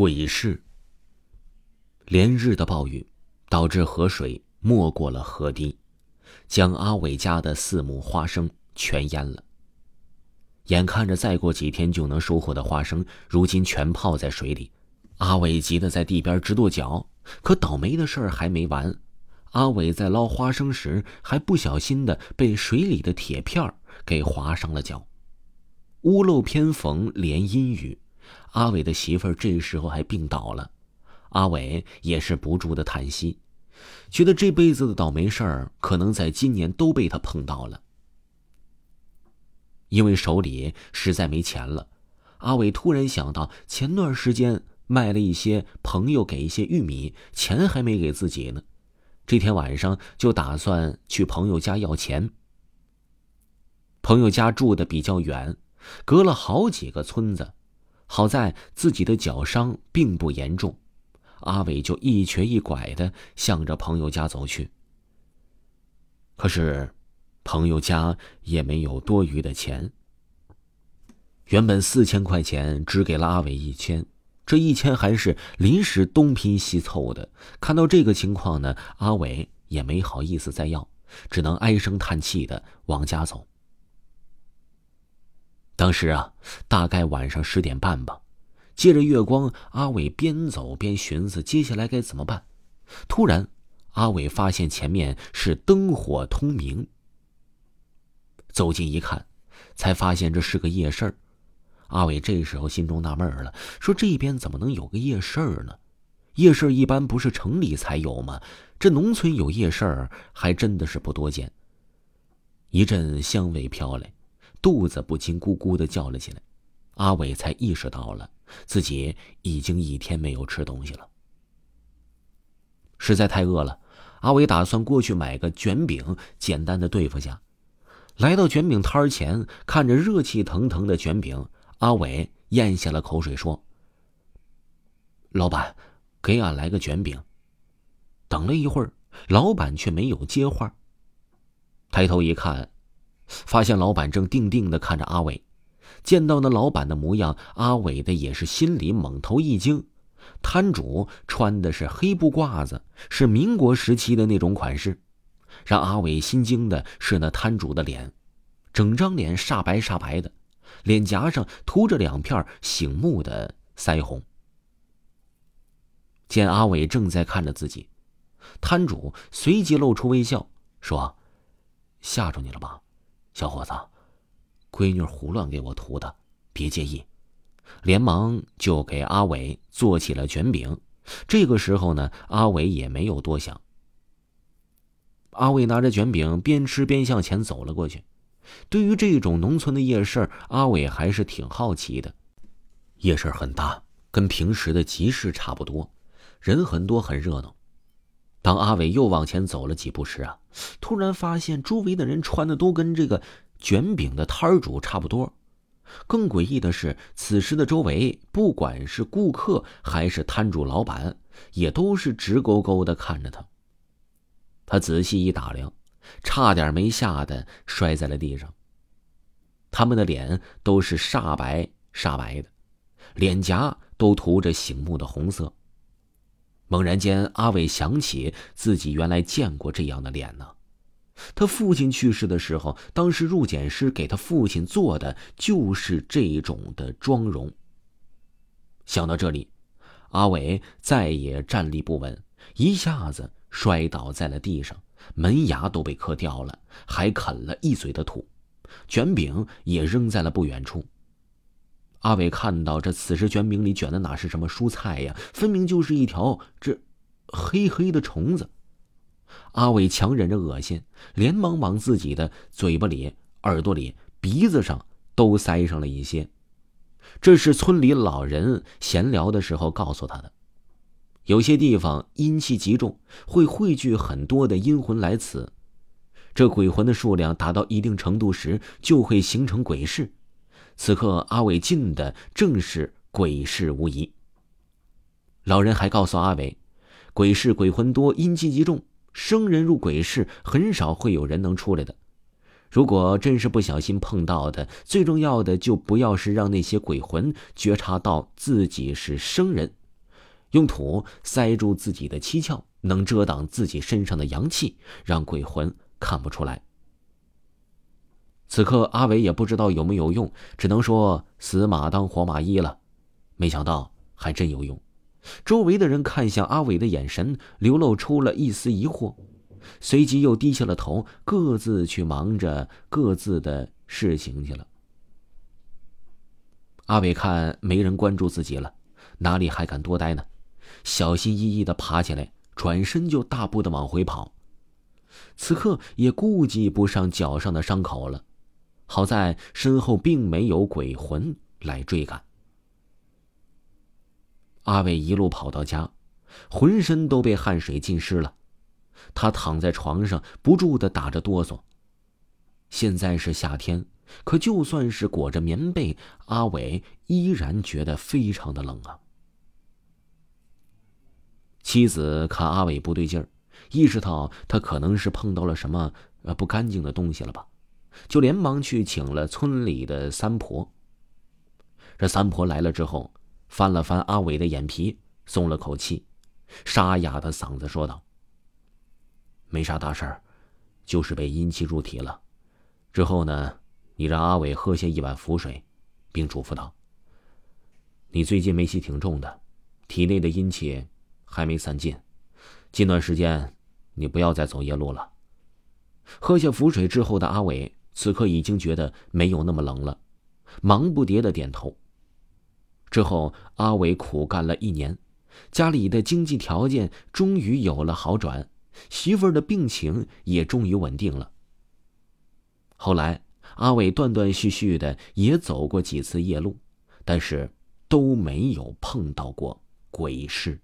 鬼市。连日的暴雨导致河水没过了河堤，将阿伟家的四亩花生全淹了。眼看着再过几天就能收获的花生，如今全泡在水里。阿伟急得在地边直跺脚。可倒霉的事儿还没完，阿伟在捞花生时，还不小心的被水里的铁片给划伤了脚。屋漏偏逢连阴雨，阿伟的媳妇儿这时候还病倒了。阿伟也是不住的叹息，觉得这辈子的倒霉事儿可能在今年都被他碰到了。因为手里实在没钱了，阿伟突然想到前段时间卖了一些朋友给一些玉米，钱还没给自己呢。这天晚上就打算去朋友家要钱。朋友家住的比较远，隔了好几个村子，好在自己的脚伤并不严重。阿伟就一瘸一拐的向着朋友家走去。可是，朋友家也没有多余的钱。原本四千块钱只给了阿伟一千，这一千还是临时东拼西凑的。看到这个情况呢，阿伟也没好意思再要，只能唉声叹气的往家走。当时啊，大概晚上十点半吧。借着月光，阿伟边走边寻思接下来该怎么办。突然，阿伟发现前面是灯火通明。走近一看，才发现这是个夜市儿阿伟这时候心中纳闷了，说：“这边怎么能有个夜市儿呢？夜市一般不是城里才有吗？这农村有夜市儿还真的是不多见。”一阵香味飘来，肚子不禁咕咕的叫了起来。阿伟才意识到了。自己已经一天没有吃东西了，实在太饿了。阿伟打算过去买个卷饼，简单的对付下。来到卷饼摊前，看着热气腾腾的卷饼，阿伟咽下了口水，说：“老板，给俺来个卷饼。”等了一会儿，老板却没有接话。抬头一看，发现老板正定定的看着阿伟。见到那老板的模样，阿伟的也是心里猛头一惊。摊主穿的是黑布褂子，是民国时期的那种款式。让阿伟心惊的是那摊主的脸，整张脸煞白煞白的，脸颊上涂着两片醒目的腮红。见阿伟正在看着自己，摊主随即露出微笑，说：“吓着你了吧，小伙子？”闺女胡乱给我涂的，别介意。连忙就给阿伟做起了卷饼。这个时候呢，阿伟也没有多想。阿伟拿着卷饼边吃边向前走了过去。对于这种农村的夜市，阿伟还是挺好奇的。夜市很大，跟平时的集市差不多，人很多，很热闹。当阿伟又往前走了几步时啊，突然发现周围的人穿的都跟这个。卷饼的摊主差不多，更诡异的是，此时的周围，不管是顾客还是摊主老板，也都是直勾勾的看着他。他仔细一打量，差点没吓得摔在了地上。他们的脸都是煞白煞白的，脸颊都涂着醒目的红色。猛然间，阿伟想起自己原来见过这样的脸呢。他父亲去世的时候，当时入殓师给他父亲做的就是这种的妆容。想到这里，阿伟再也站立不稳，一下子摔倒在了地上，门牙都被磕掉了，还啃了一嘴的土，卷饼也扔在了不远处。阿伟看到这，此时卷饼里卷的哪是什么蔬菜呀，分明就是一条这黑黑的虫子。阿伟强忍着恶心，连忙往自己的嘴巴里、耳朵里、鼻子上都塞上了一些。这是村里老人闲聊的时候告诉他的。有些地方阴气极重，会汇聚很多的阴魂来此。这鬼魂的数量达到一定程度时，就会形成鬼市。此刻阿伟进的正是鬼市无疑。老人还告诉阿伟，鬼市鬼魂多，阴气极重。生人入鬼市，很少会有人能出来的。如果真是不小心碰到的，最重要的就不要是让那些鬼魂觉察到自己是生人，用土塞住自己的七窍，能遮挡自己身上的阳气，让鬼魂看不出来。此刻阿伟也不知道有没有用，只能说死马当活马医了。没想到还真有用。周围的人看向阿伟的眼神流露出了一丝疑惑，随即又低下了头，各自去忙着各自的事情去了。阿伟看没人关注自己了，哪里还敢多待呢？小心翼翼的爬起来，转身就大步的往回跑。此刻也顾及不上脚上的伤口了。好在身后并没有鬼魂来追赶。阿伟一路跑到家，浑身都被汗水浸湿了，他躺在床上不住的打着哆嗦。现在是夏天，可就算是裹着棉被，阿伟依然觉得非常的冷啊。妻子看阿伟不对劲儿，意识到他可能是碰到了什么呃不干净的东西了吧。就连忙去请了村里的三婆。这三婆来了之后，翻了翻阿伟的眼皮，松了口气，沙哑的嗓子说道：“没啥大事儿，就是被阴气入体了。之后呢，你让阿伟喝下一碗符水，并嘱咐道：‘你最近霉气挺重的，体内的阴气还没散尽，近段时间你不要再走夜路了。’喝下符水之后的阿伟。”此刻已经觉得没有那么冷了，忙不迭的点头。之后，阿伟苦干了一年，家里的经济条件终于有了好转，媳妇儿的病情也终于稳定了。后来，阿伟断断续续的也走过几次夜路，但是都没有碰到过鬼事。